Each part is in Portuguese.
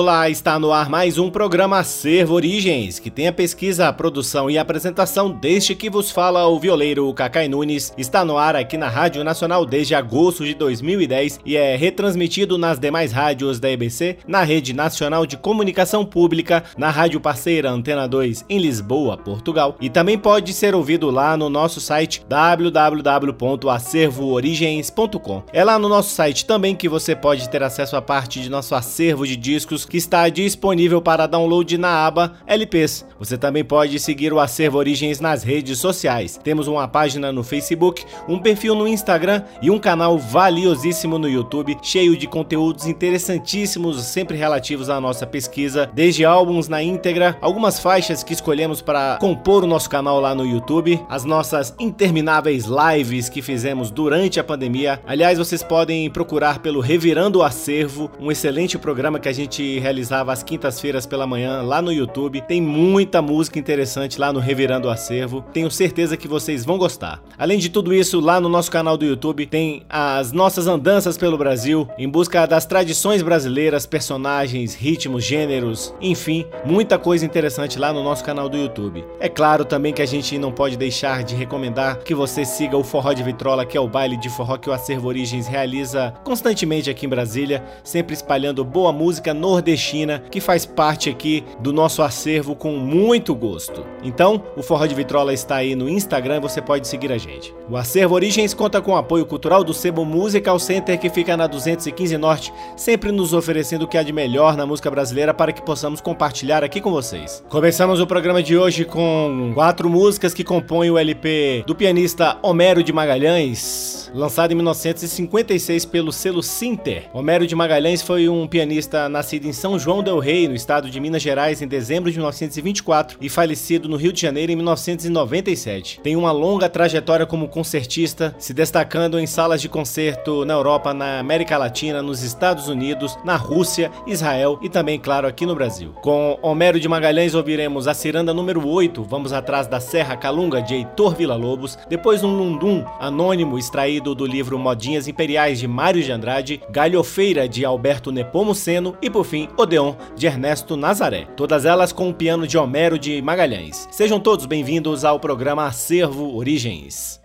Olá, está no ar mais um programa Acervo Origens, que tem a pesquisa, a produção e a apresentação deste que vos fala o violeiro Cacai Nunes. Está no ar aqui na Rádio Nacional desde agosto de 2010 e é retransmitido nas demais rádios da EBC, na Rede Nacional de Comunicação Pública, na rádio parceira Antena 2 em Lisboa, Portugal, e também pode ser ouvido lá no nosso site www.acervoorigens.com. É lá no nosso site também que você pode ter acesso a parte de nosso acervo de discos que está disponível para download na aba LPs. Você também pode seguir o Acervo Origens nas redes sociais. Temos uma página no Facebook, um perfil no Instagram e um canal valiosíssimo no YouTube, cheio de conteúdos interessantíssimos, sempre relativos à nossa pesquisa, desde álbuns na íntegra, algumas faixas que escolhemos para compor o nosso canal lá no YouTube, as nossas intermináveis lives que fizemos durante a pandemia. Aliás, vocês podem procurar pelo Revirando o Acervo, um excelente programa que a gente realizava às quintas-feiras pela manhã lá no YouTube. Tem muita música interessante lá no Revirando o Acervo. Tenho certeza que vocês vão gostar. Além de tudo isso, lá no nosso canal do YouTube tem as nossas andanças pelo Brasil em busca das tradições brasileiras, personagens, ritmos, gêneros, enfim, muita coisa interessante lá no nosso canal do YouTube. É claro também que a gente não pode deixar de recomendar que você siga o Forró de Vitrola, que é o baile de forró que o Acervo Origens realiza constantemente aqui em Brasília, sempre espalhando boa música nordestina nordestina que faz parte aqui do nosso acervo com muito gosto. Então, o Forró de Vitrola está aí no Instagram você pode seguir a gente. O Acervo Origens conta com o apoio cultural do Sebo Musical Center que fica na 215 Norte, sempre nos oferecendo o que há de melhor na música brasileira para que possamos compartilhar aqui com vocês. Começamos o programa de hoje com quatro músicas que compõem o LP do pianista Homero de Magalhães, lançado em 1956 pelo selo Sinter. Homero de Magalhães foi um pianista nascido em são João del Rei, no estado de Minas Gerais, em dezembro de 1924 e falecido no Rio de Janeiro em 1997. Tem uma longa trajetória como concertista, se destacando em salas de concerto na Europa, na América Latina, nos Estados Unidos, na Rússia, Israel e também, claro, aqui no Brasil. Com Homero de Magalhães ouviremos a ciranda número 8, Vamos Atrás da Serra Calunga, de Heitor Villa-Lobos, depois um Lundum, anônimo extraído do livro Modinhas Imperiais, de Mário de Andrade, Galhofeira, de Alberto Nepomuceno e, por fim, Odeon, de Ernesto Nazaré. Todas elas com o piano de Homero de Magalhães. Sejam todos bem-vindos ao programa Acervo Origens.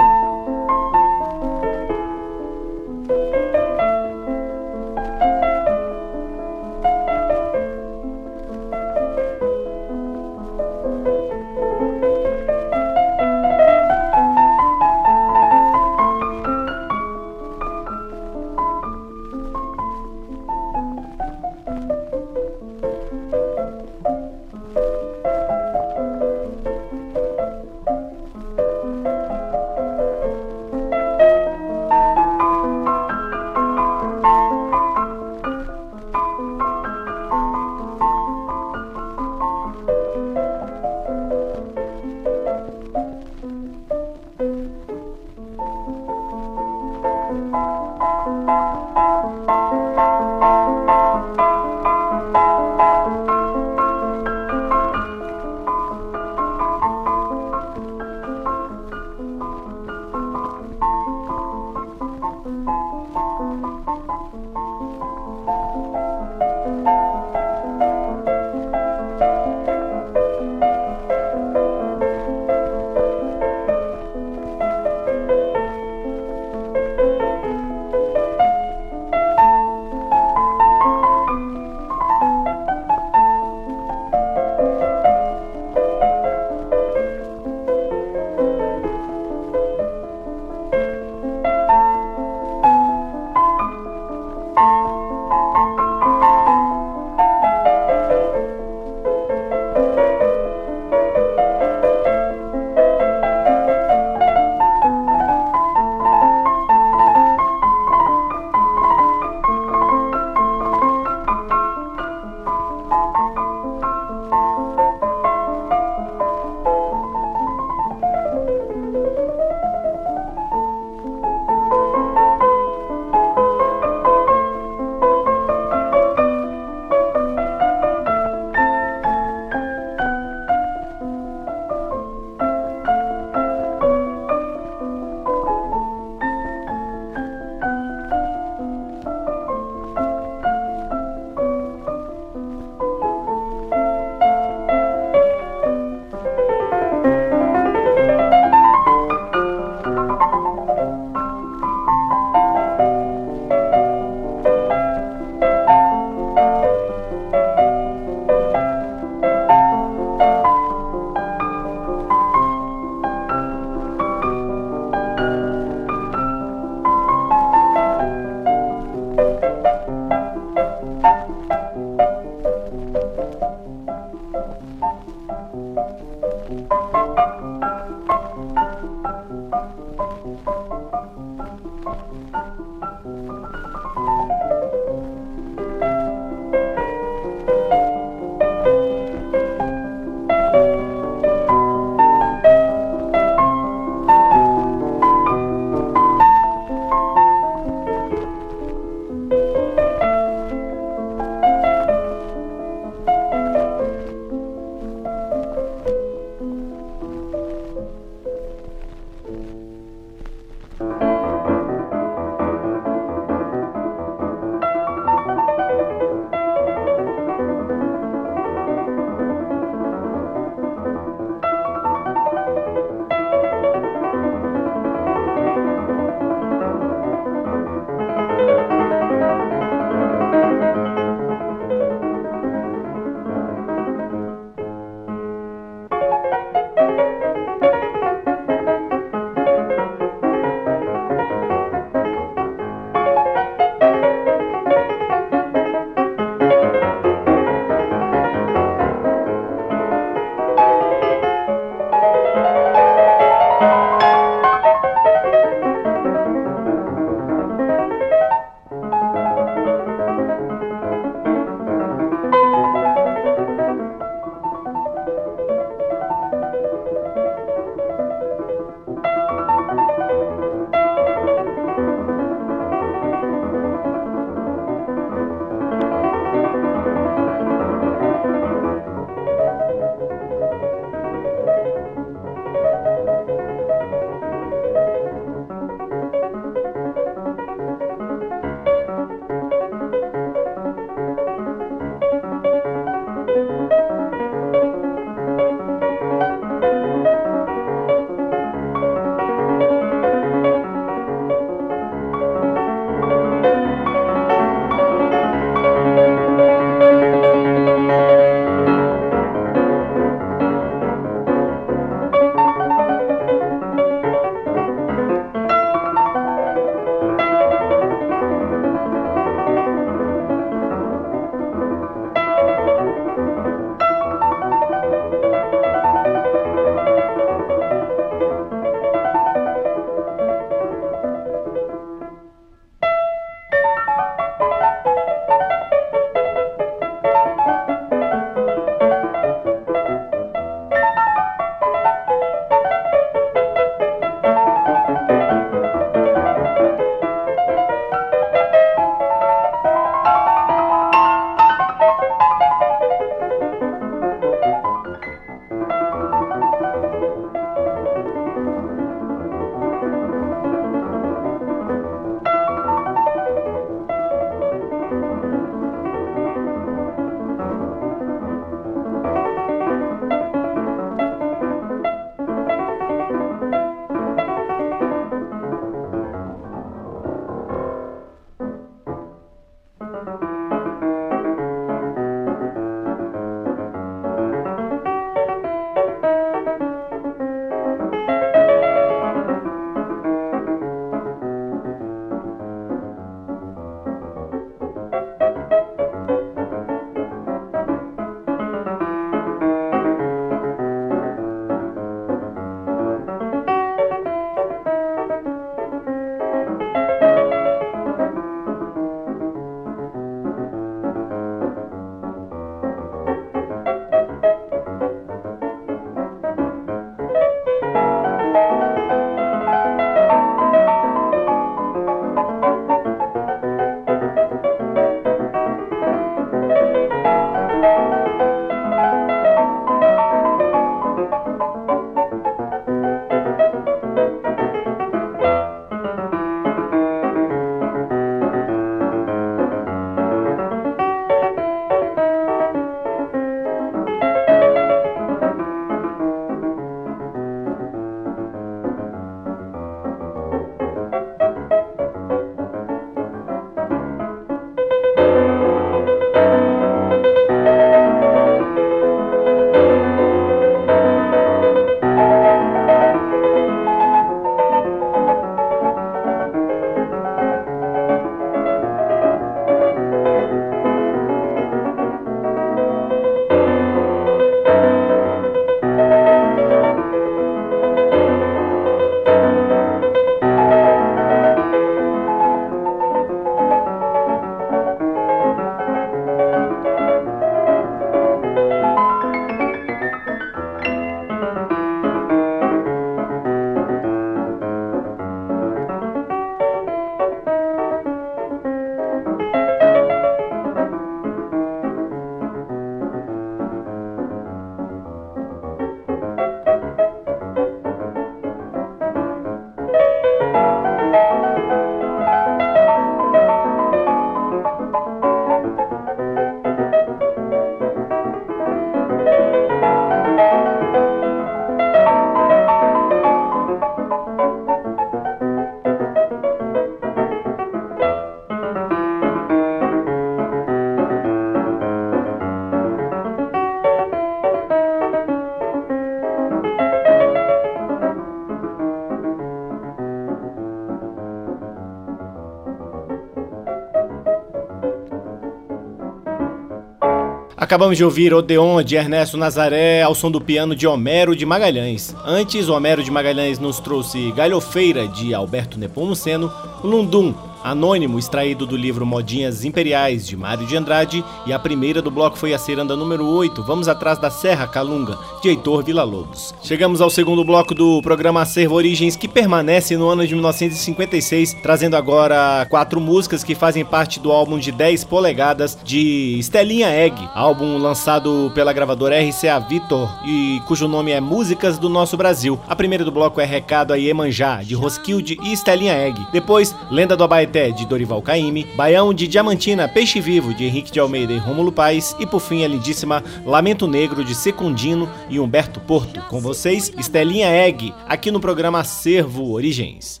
Acabamos de ouvir Odeon de Ernesto Nazaré ao som do piano de Homero de Magalhães. Antes, Homero de Magalhães nos trouxe Galhofeira de Alberto Nepomuceno, Lundum anônimo extraído do livro Modinhas Imperiais de Mário de Andrade, e a primeira do bloco foi a ciranda número 8, Vamos Atrás da Serra Calunga, de Heitor Villa-Lobos. Chegamos ao segundo bloco do programa Acervo Origens, que permanece no ano de 1956, trazendo agora quatro músicas que fazem parte do álbum de 10 polegadas de Estelinha Egg, álbum lançado pela gravadora RCA Victor e cujo nome é Músicas do Nosso Brasil. A primeira do bloco é Recado a Iemanjá, de Roskilde e Estelinha Egg. Depois, Lenda do Abaeté de Dorival Caymmi, Baião de Diamantina, Peixe Vivo, de Henrique de Almeida e Rômulo Paes, e por fim a lindíssima Lamento Negro, de Secundino e Humberto Porto. Com vocês, Estelinha Egg, aqui no programa Acervo Origens.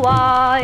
why?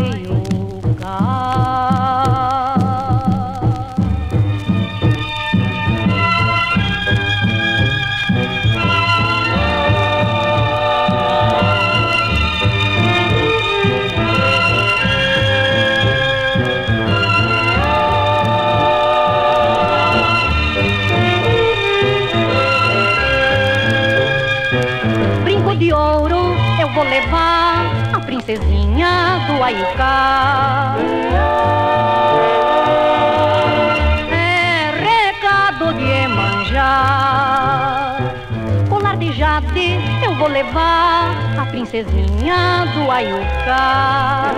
Princesinha do Ayucá.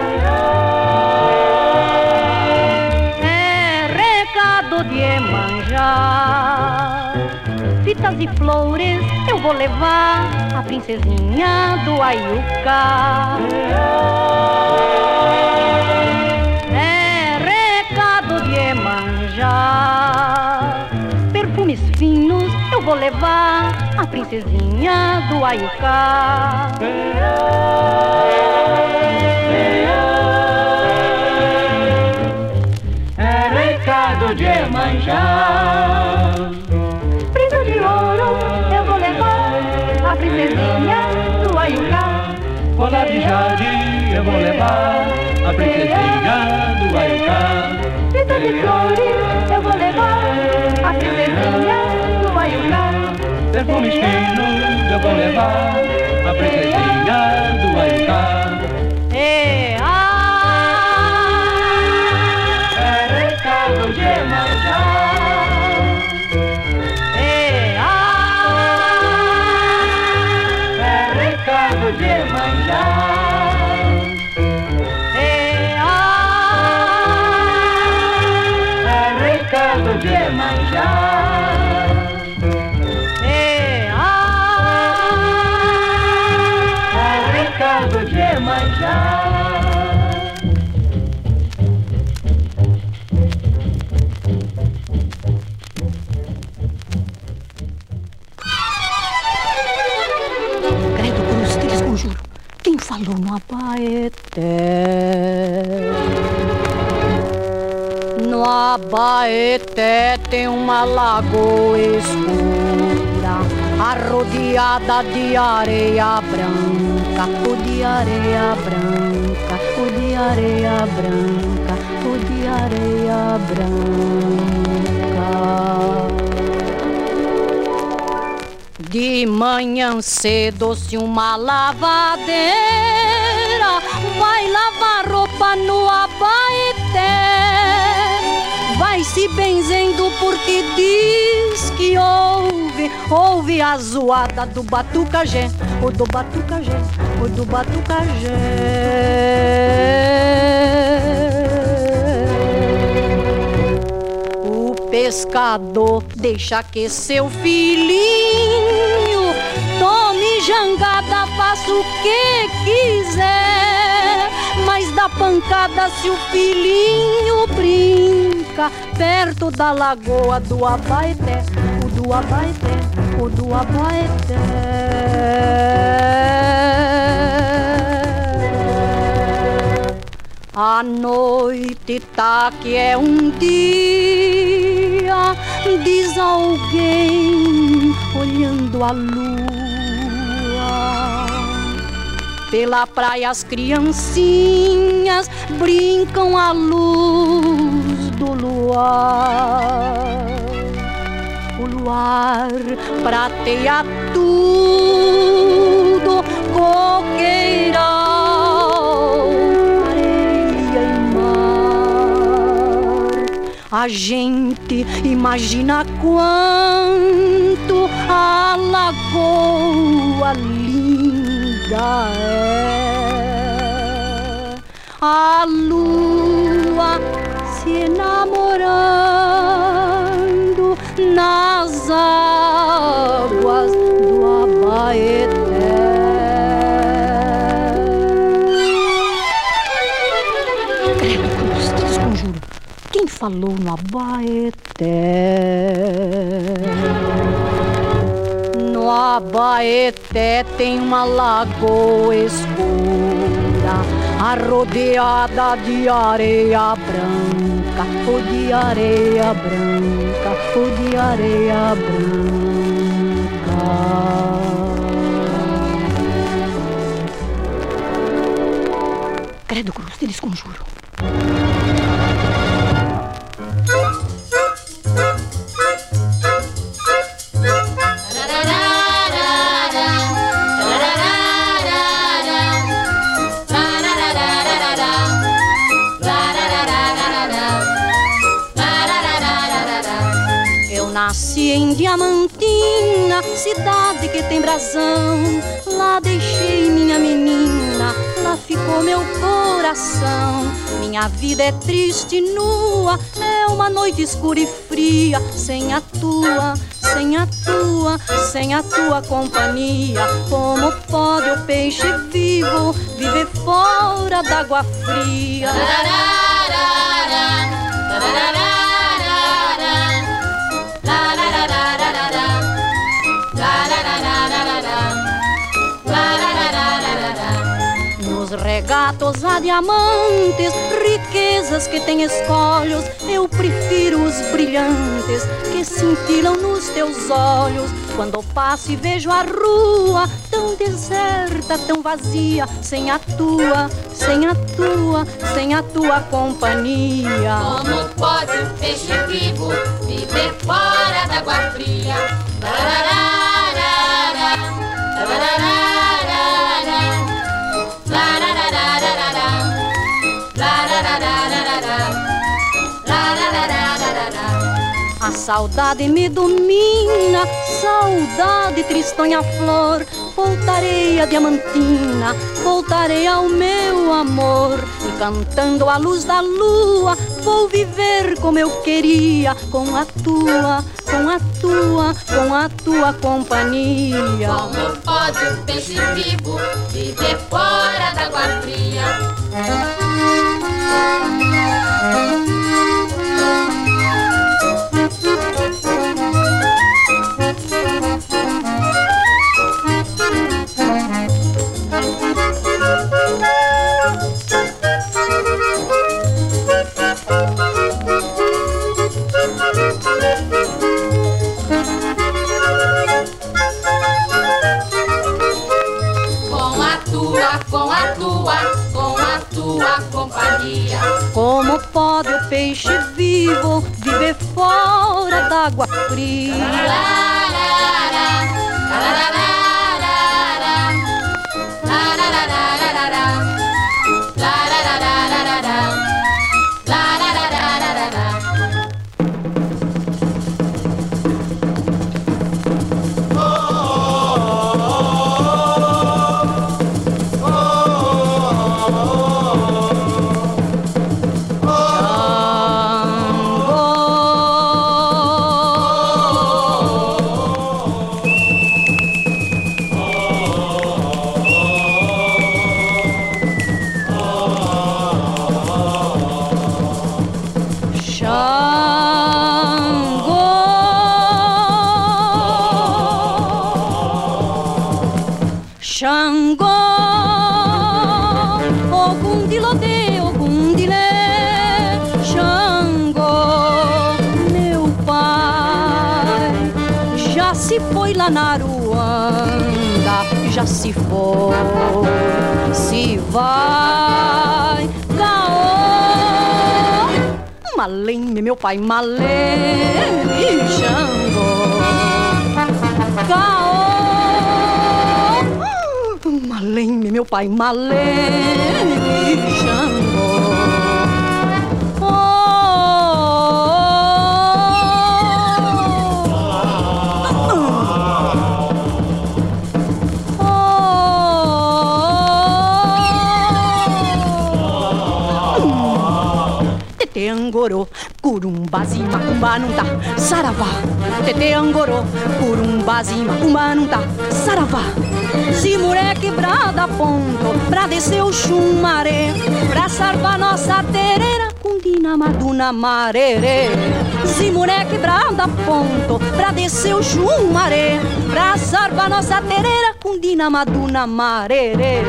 É recado de Emanjá. Fitas e flores eu vou levar a princesinha do Ayucá. É recado de Emanjá. Perfumes finos eu vou levar a princesinha do Ayucá. É recado de Emanjá. Brisa de ouro eu vou levar a princesinha do Ayucá. Bola de jardim eu vou levar a princesinha do Ayucá. Brisa de flores eu vou levar a princesinha do Ayucá. Perfumes finos eu vou levar a princesinha do Ayucá. No Abaeté tem uma lagoa escura, arrodeada de areia branca, o de areia branca, o de areia branca, o de areia branca. De manhã cedo, se uma lavadeira vai lavar roupa no abaeté, vai se benzendo porque diz que ouve, ouve a zoada do batucajé, o do batucajé, o do batucajé. O pescador deixa que seu filhinho tome jangada, faça o que quiser. Dá pancada se o filhinho brinca perto da lagoa do Abaeté, o do Abaeté, o do Abaeté. A noite tá que é um dia, diz alguém olhando a lua. Pela praia as criancinhas brincam à luz do luar. O luar prateia tudo, coqueirão, areia e mar. A gente imagina quanto falou no Abaeté? No Abaeté tem uma lagoa escura, arrodeada de areia branca, o de areia branca, o de areia branca. Credo cruz, te desconjuro. Diamantina, cidade que tem brasão. Lá deixei minha menina, lá ficou meu coração. Minha vida é triste e nua, é uma noite escura e fria, sem a tua, sem a tua, sem a tua companhia. Como pode o peixe vivo viver fora d'água fria? Nos regatos há diamantes, riquezas que têm escolhos. Eu prefiro os brilhantes que cintilam nos teus olhos. Quando passo e vejo a rua tão deserta, tão vazia, sem a tua, sem a tua, sem a tua companhia. Como pode um peixe vivo viver fora da água fria? Larararara, larararara, saudade me domina, saudade tristonha flor. Voltarei a diamantina, voltarei ao meu amor. E cantando à luz da lua, vou viver como eu queria, com a tua, com a tua, com a tua companhia. Como pode um peixe vivo viver fora da água? Companhia. Como pode o peixe vivo viver fora d'água fria? Lararara, larararara, se foi, se vai, Gaô, Maleme, meu pai, Maleme, Xangô, Gaô, Maleme, meu pai, Maleme, Xangô. Angorô, Curumbazi, Macumba não tá, Saravá. Tete Angorô, Curumbazi, Macumba não tá, Saravá. Mulher quebrada ponto, pra descer o chumaré, pra salvar nossa tereira, com dinamaduna marerê. Mulher quebrada ponto, pra descer o chumaré, pra salvar nossa tereira, com dinamaduna marerê.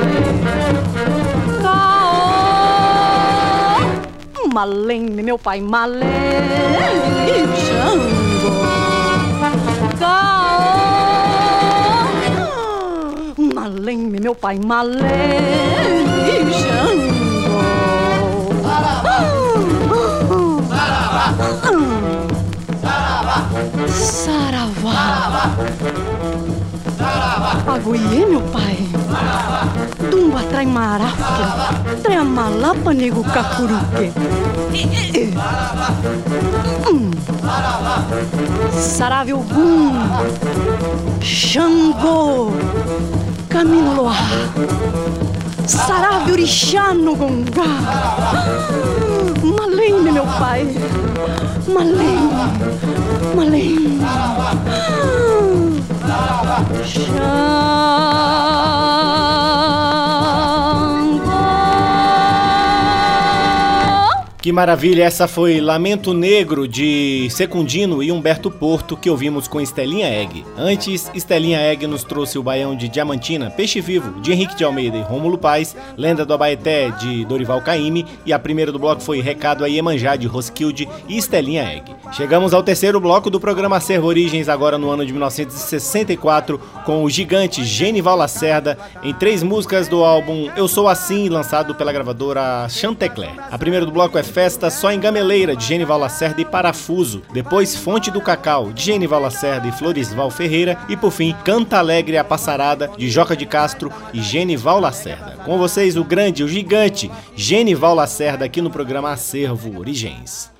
Maleme, meu pai, Maleme, Xangô. Caô, Maleme, meu pai, Maleme, Xangô. Saravá. Magoiê, meu pai. Tumba trai marafa, trai amalapa, nego cacuruque. Hum. Saravilgum, Xangô, Caminoá, Sarave Orixá no Gongá. Malene, meu pai, Malene, Malene. Que maravilha, essa foi Lamento Negro de Secundino e Humberto Porto que ouvimos com Estelinha Egg. Antes, Estelinha Egg nos trouxe o baião de Diamantina, Peixe Vivo, de Henrique de Almeida e Rômulo Paz, Lenda do Abaeté, de Dorival Caymmi e a primeira do bloco foi Recado a Iemanjá, de Roskilde e Estelinha Egg. Chegamos ao terceiro bloco do programa Servo Origens, agora no ano de 1964, com o gigante Genival Lacerda, em três músicas do álbum Eu Sou Assim, lançado pela gravadora Chantecler. A primeira do bloco é Festa Só em Gameleira, de Genival Lacerda e Parafuso. Depois Fonte do Cacau, de Genival Lacerda e Floresval Ferreira. E por fim, Canta Alegre a Passarada, de Joca de Castro e Genival Lacerda. Com vocês, o grande, o gigante Genival Lacerda, aqui no programa Acervo Origens.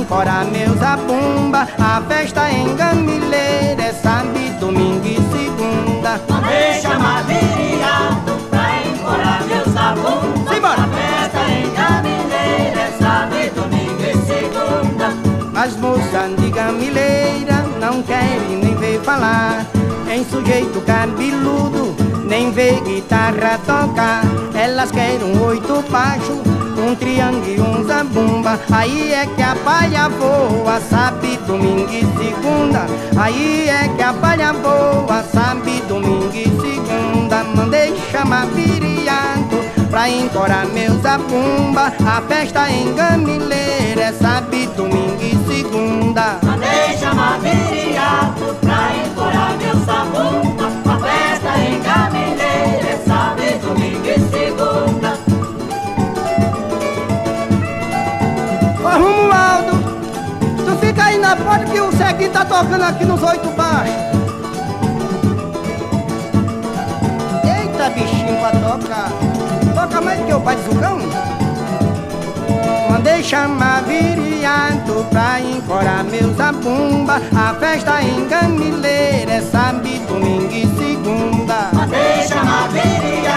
Encorar meus zabumba A festa em Gamileira é sábado, domingo e segunda. Mandei chamar viriato pra encorar meus zabumba. Simbora! A festa em Gamileira é sábado, domingo e segunda. As moças de Gamileira não querem nem ver falar. Em sujeito cabeludo, nem ver guitarra tocar Elas querem um oito baixo, um triângulo e um zabumba Aí é que a palha voa, sabe, domingo e segunda. Aí é que a palha voa, sabe, domingo e segunda. Mandei chamar viriato pra encorar meus zabumba. A festa em Gamileira é sabe, domingo e segunda. Mandei chamar viriato pra encorar meus zabumba que tá tocando aqui nos oito baixos Eita bichinho pra tocar. Toca mais que o pai de Zucão? Mandei chamar viriato pra encorar meus zabumba A festa em Gamileira é sábado, domingo e segunda. Mandei chamar viriato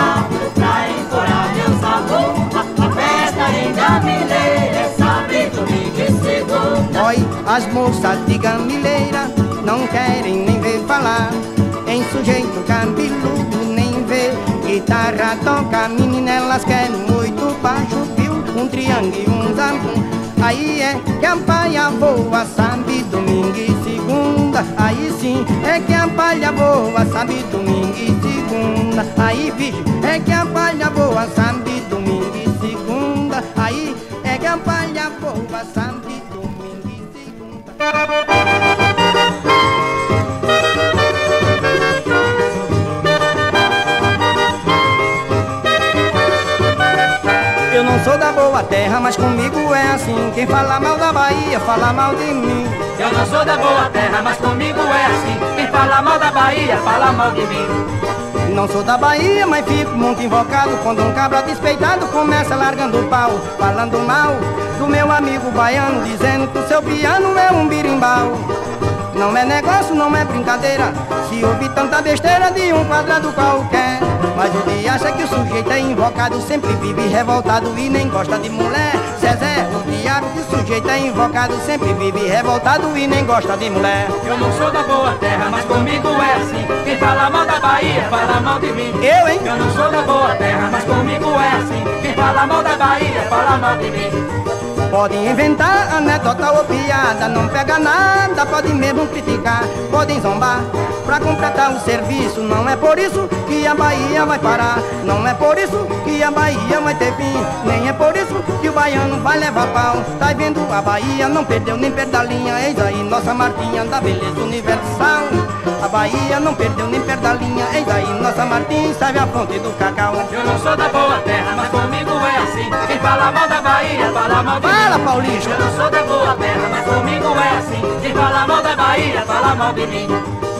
as moças de Gamileira não querem nem ver falar. Em sujeito cabeludo nem ver guitarra toca. Menina, elas querem muito baixo, viu? Um triângulo e um zabum Aí é que a palha voa, sabe, domingo e segunda. Aí sim é que a palha voa, sabe, domingo e segunda. Aí, bicho, é que a palha voa, sabe, domingo e segunda. Aí é que a palha voa, sabe, Eu não sou da boa terra, mas comigo é assim. Quem fala mal da Bahia, fala mal de mim. Eu não sou da boa terra, mas comigo é assim. Quem fala mal da Bahia, fala mal de mim. Não sou da Bahia, mas fico muito invocado. Quando um cabra despeitado começa largando o pau Falando mal do meu amigo baiano Dizendo que o seu piano é um birimbau. Não é negócio, não é brincadeira Se ouvir tanta besteira de um quadrado qualquer. Mas o dia acha que o sujeito é invocado Sempre vive revoltado e nem gosta de mulher. Zezé, o diabo que o sujeito é invocado Sempre vive revoltado e nem gosta de mulher. Eu não sou da boa terra, mas comigo é assim. Quem fala mal da Bahia, fala mal de mim. Eu, hein? Eu não sou da boa terra, mas comigo é assim. Quem fala mal da Bahia, fala mal de mim Podem inventar anedota ou piada, não pega nada, podem mesmo criticar, podem zombar. Pra completar o serviço, não é por isso que a Bahia vai parar, não é por isso que a Bahia vai ter fim, nem é por isso que o baiano vai levar pau. Tá vendo? A Bahia não perdeu nem perda linha. Eis aí nossa Martinha da beleza universal. A Bahia não perdeu nem perda linha. Eis aí nossa Martinha sabe a fonte do cacau. Eu não sou da boa terra, mas comigo é assim. Quem fala mal da Bahia, fala mal de Fala, Paulista. Eu não sou da boa terra, mas comigo é assim. Quem fala mal da Bahia, fala mal de mim.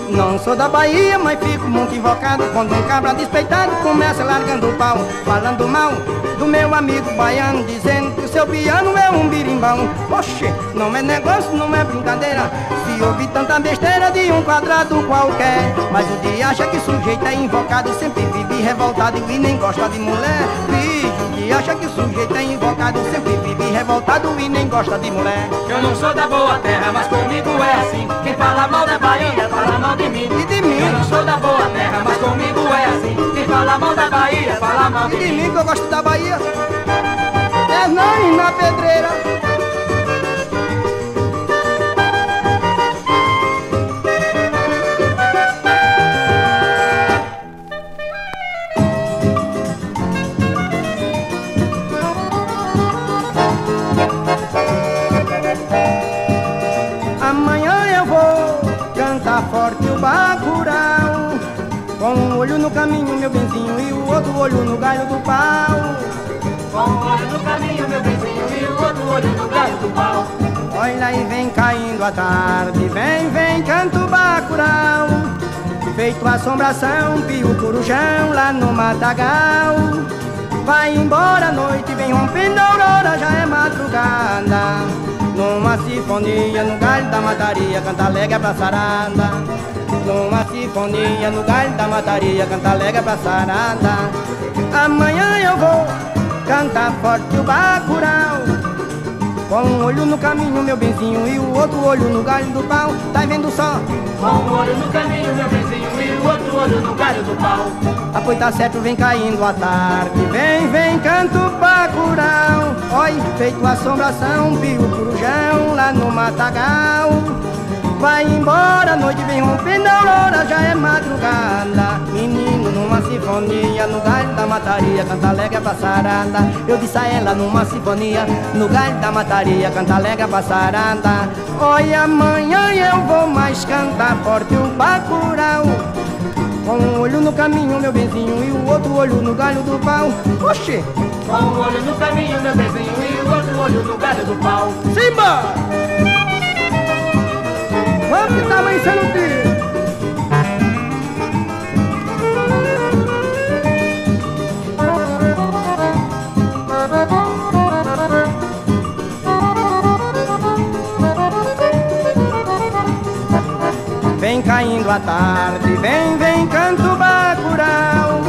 Não sou da Bahia, mas fico muito invocado. Quando um cabra despeitado começa largando o pau Falando mal do meu amigo baiano Dizendo que o seu piano é um birimbão Oxe, não é negócio, não é brincadeira. Se ouve tanta besteira de um quadrado qualquer. Mas o dia acha que sujeito é invocado sempre vive revoltado e nem gosta de mulher O dia acha que sujeito é invocado E sempre vive revoltado e nem gosta de mulher. Eu não sou da boa terra, mas comigo é assim. Quem fala mal da Bahia, fala mal de mim. E de mim? Eu não sou da boa terra, mas comigo é assim. Quem fala mal da Bahia, fala mal de E de mim. mim que eu gosto da Bahia. É não na pedreira no caminho, meu benzinho E o outro olho no galho do pau. Com um olho no caminho, meu vizinho E o outro olho no galho do pau. Olha aí, vem caindo a tarde Vem, vem, canto bacurau. Feito assombração, pio corujão Lá no matagal. Vai embora a noite, vem rompendo a aurora Já é madrugada. Numa sinfonia, no galho da mataria Canta alegre pra saranda Numa sinfonia, no galho da mataria Canta alegre pra saranda Amanhã eu vou cantar forte o bacurau com um olho no caminho, meu benzinho, e o outro olho no galho do pau. Tá vendo só? Com um olho no caminho, meu vizinho E o outro olho no galho do pau pois tá certo, vem caindo a tarde. Vem, vem, canto bacurau. Oi, feito assombração, pio corujão lá no matagal. Vai embora, a noite vem rompendo a aurora, já é madrugada. Menino numa sinfonia, no galho da mataria, canta alegre pra saranda. Eu disse a ela numa sinfonia, no galho da mataria, canta alegre pra saranda. Oi, amanhã eu vou mais cantar forte o bacurau. Com um olho no caminho, meu benzinho, e o outro olho no galho do pau. Oxê, Com um olho no caminho, meu vizinho E o outro olho no galho do pau Simba! Vamos que tá amanhecendo o dia. Vem caindo a tarde, vem, vem, canto bacurau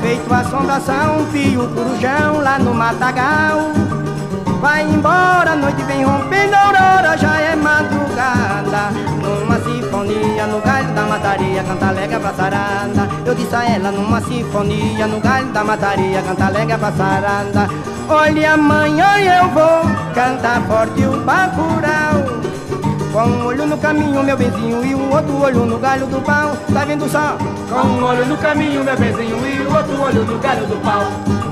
Feito assombração, pio corujão lá no matagal. Vai embora, a noite vem rompendo a aurora, já é madrugada Numa sinfonia, no galho da mataria, canta alegre pra saranda Eu disse a ela, numa sinfonia, no galho da mataria, canta alegre pra saranda Olha, amanhã eu vou cantar forte o bacurau com um olho no caminho, meu benzinho, e o outro olho no galho do pau. Tá vendo só? Com um olho no caminho, meu vizinho E o outro olho no galho do pau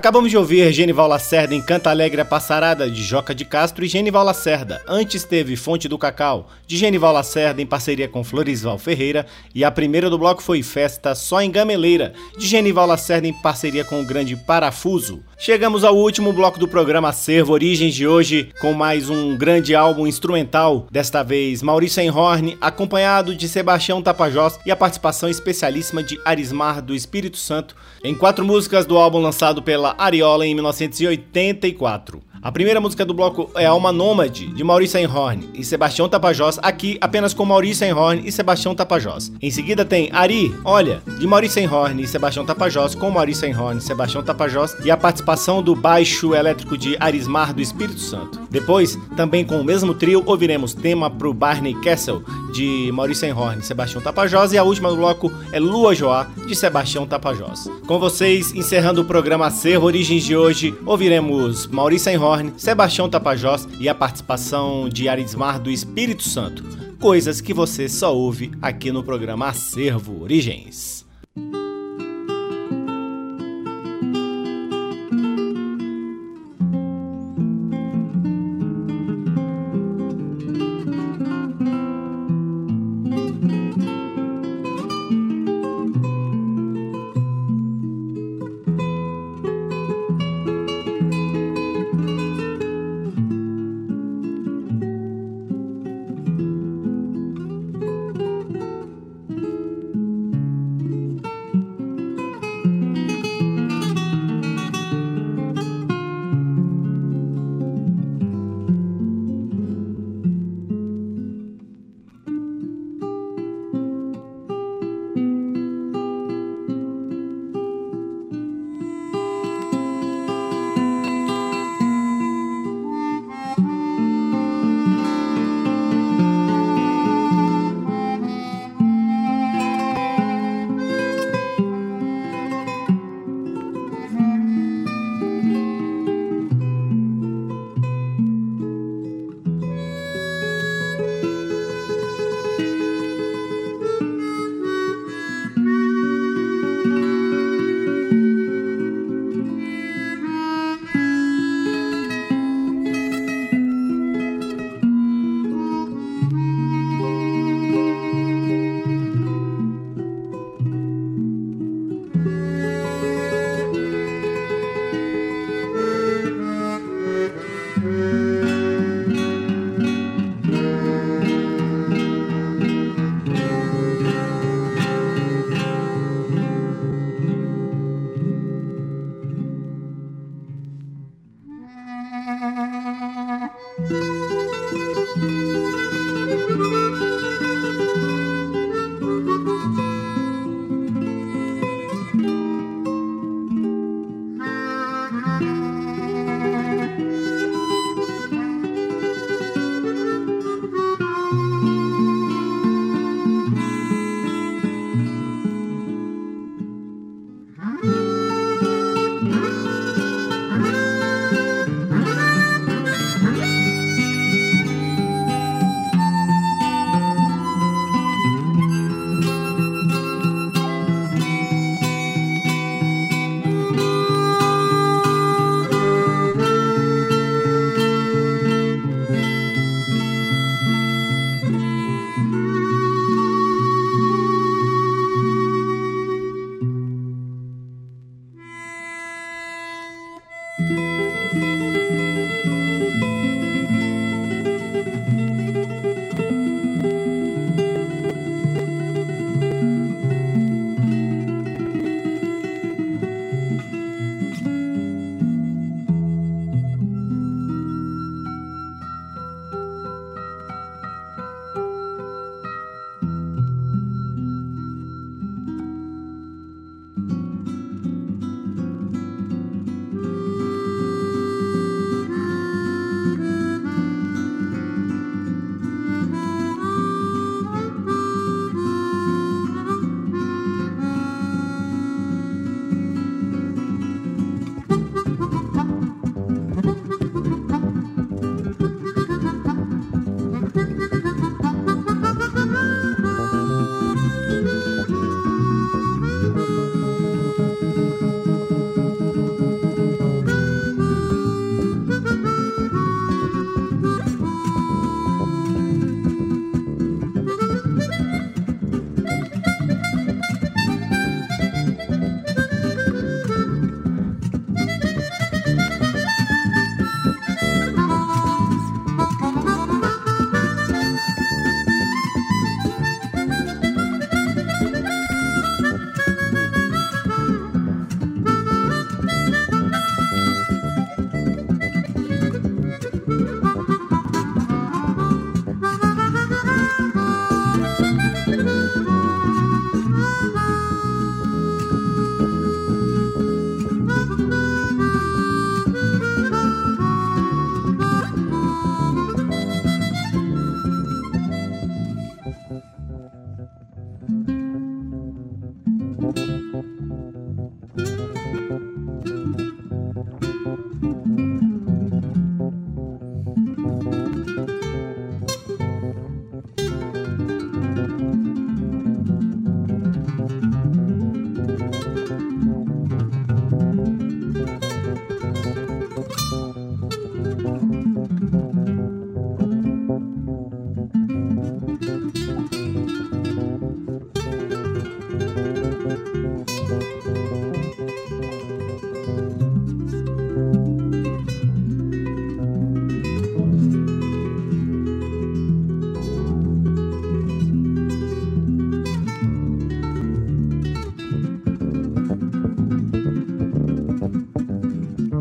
Acabamos de ouvir Genival Lacerda em Canta Alegre a Passarada, de Joca de Castro e Genival Lacerda. Antes teve Fonte do Cacau, de Genival Lacerda em parceria com Florisval Ferreira. E a primeira do bloco foi Festa Só em Gameleira, de Genival Lacerda em parceria com o Grande Parafuso. Chegamos ao último bloco do programa Acervo Origens de hoje, com mais um grande álbum instrumental, desta vez Maurício Enhorn, acompanhado de Sebastião Tapajós e a participação especialíssima de Arismar do Espírito Santo, em quatro músicas do álbum lançado pela Ariola em 1984. A primeira música do bloco é Alma Nômade, de Maurício Einhorn e Sebastião Tapajós, aqui apenas com Maurício Einhorn e Sebastião Tapajós. Em seguida tem Ari, Olha, de Maurício Einhorn e Sebastião Tapajós, com Maurício Einhorn e Sebastião Tapajós, e a participação do baixo elétrico de Arismar do Espírito Santo. Depois, também com o mesmo trio, ouviremos tema pro Barney Castle, de Maurício Einhorn e Sebastião Tapajós, e a última do bloco é Lua Joá, de Sebastião Tapajós. Com vocês, encerrando o programa Acervo Origens de hoje, ouviremos Maurício Einhorn Horn, Sebastião Tapajós e a participação de Arismar do Espírito Santo. Coisas que você só ouve aqui no programa Acervo Origens.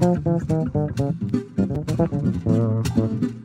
Thank you.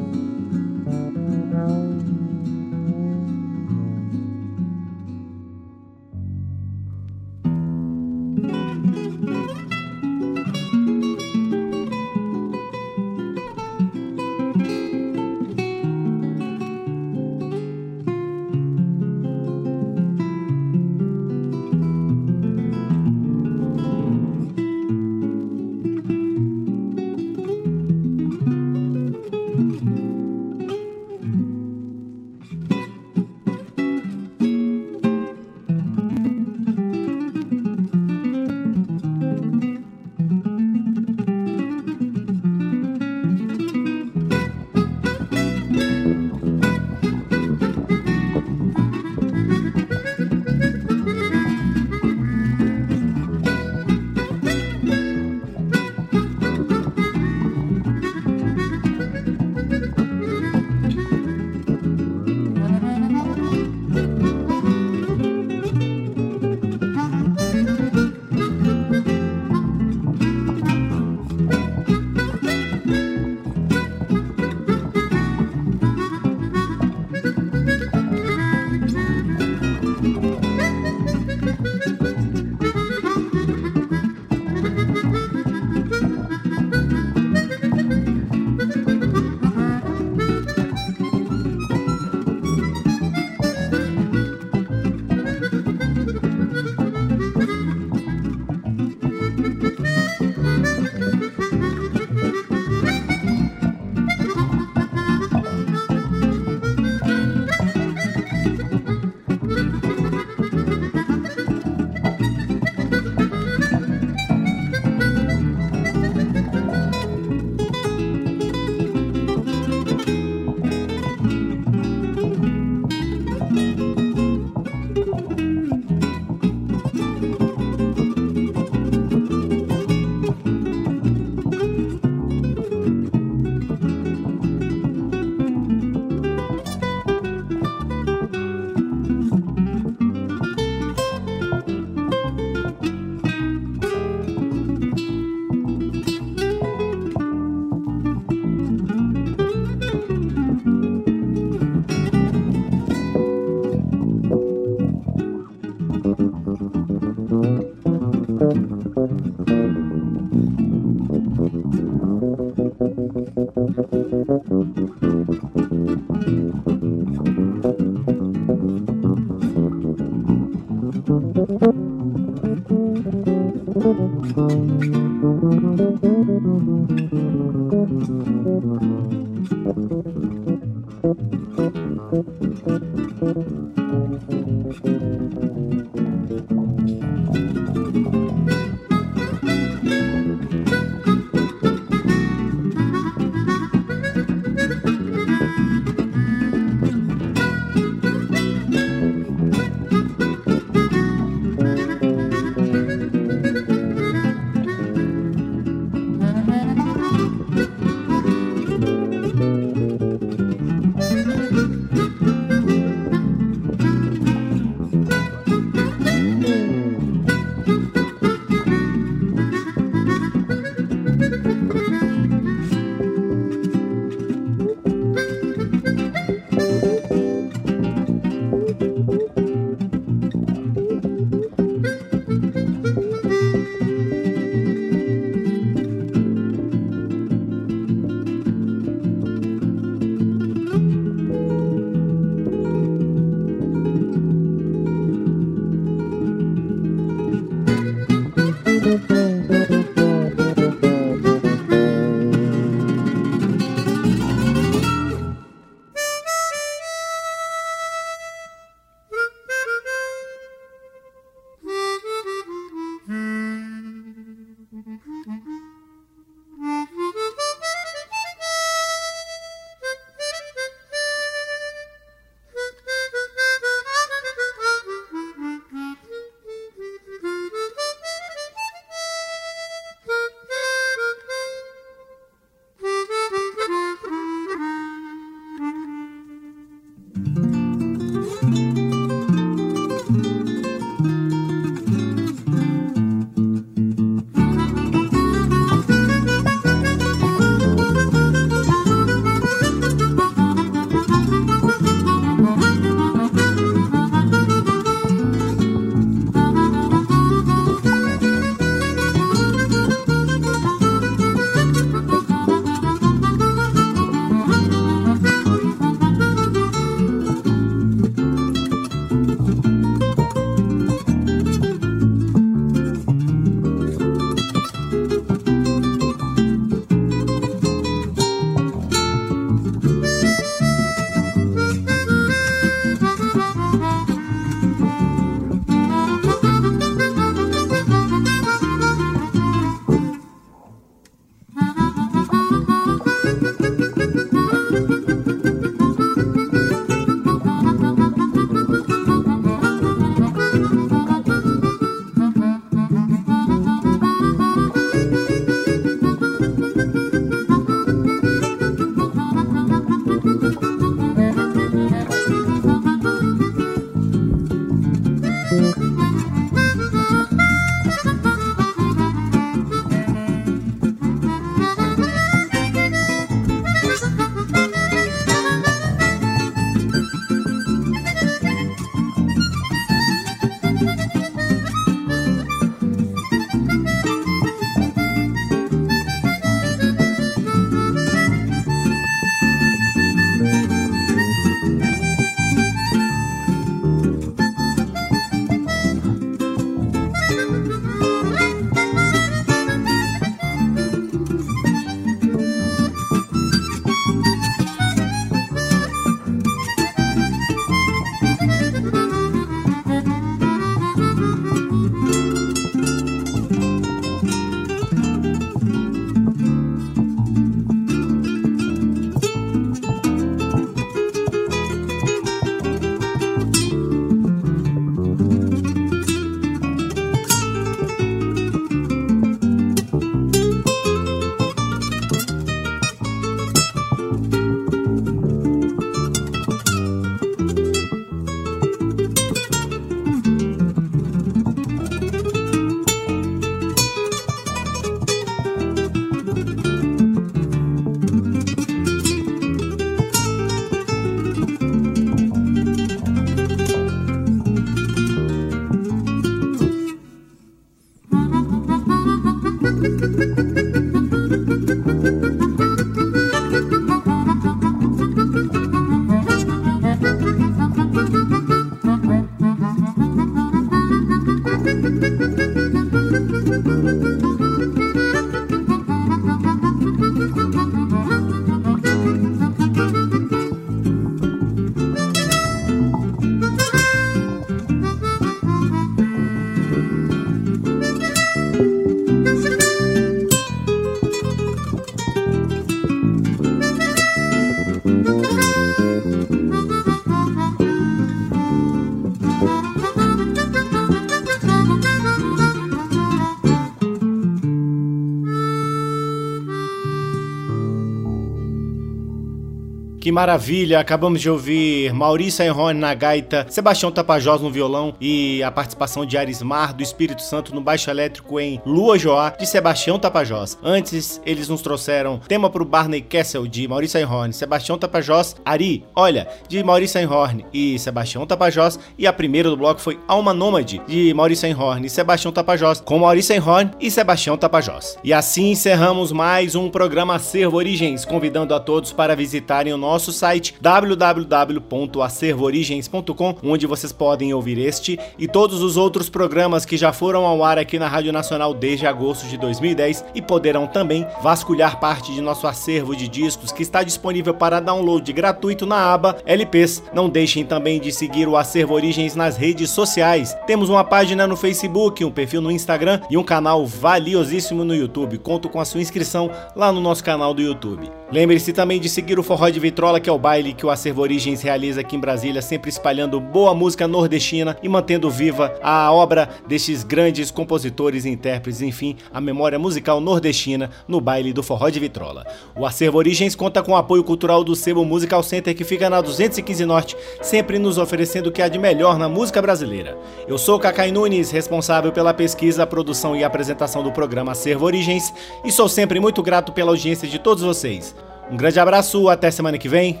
Que maravilha! Acabamos de ouvir Maurício Enrone na gaita, Sebastião Tapajós no violão e a participação de Arismar do Espírito Santo no baixo elétrico em Lua Joá de Sebastião Tapajós. Antes, eles nos trouxeram tema pro Barney Kessel de Maurício Enrone, Sebastião Tapajós, Ari, olha, de Maurício Enrone e Sebastião Tapajós. E a primeira do bloco foi Alma Nômade de Maurício Enrone e Sebastião Tapajós, com Maurício Enrone e Sebastião Tapajós. E assim encerramos mais um programa Acervo Origens, convidando a todos para visitarem o nosso nosso site www.acervoorigens.com, onde vocês podem ouvir este e todos os outros programas que já foram ao ar aqui na Rádio Nacional desde agosto de 2010 e poderão também vasculhar parte de nosso acervo de discos que está disponível para download gratuito na aba LPs. Não deixem também de seguir o Acervo Origens nas redes sociais. Temos uma página no Facebook, um perfil no Instagram e um canal valiosíssimo no YouTube. Conto com a sua inscrição lá no nosso canal do YouTube. Lembre-se também de seguir o Forró de Vitória Que é o baile que o Acervo Origens realiza aqui em Brasília, sempre espalhando boa música nordestina e mantendo viva a obra destes grandes compositores e intérpretes, enfim, a memória musical nordestina no baile do Forró de Vitrola. O Acervo Origens conta com o apoio cultural do Sebo Musical Center, que fica na 215 Norte, sempre nos oferecendo o que há de melhor na música brasileira. Eu sou Cacai Nunes, responsável pela pesquisa, produção e apresentação do programa Acervo Origens, e sou sempre muito grato pela audiência de todos vocês. Um grande abraço, até semana que vem.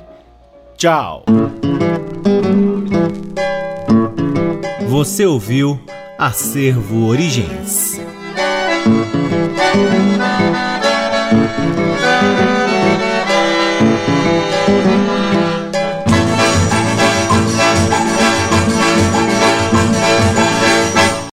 Tchau. Você ouviu Acervo Origens.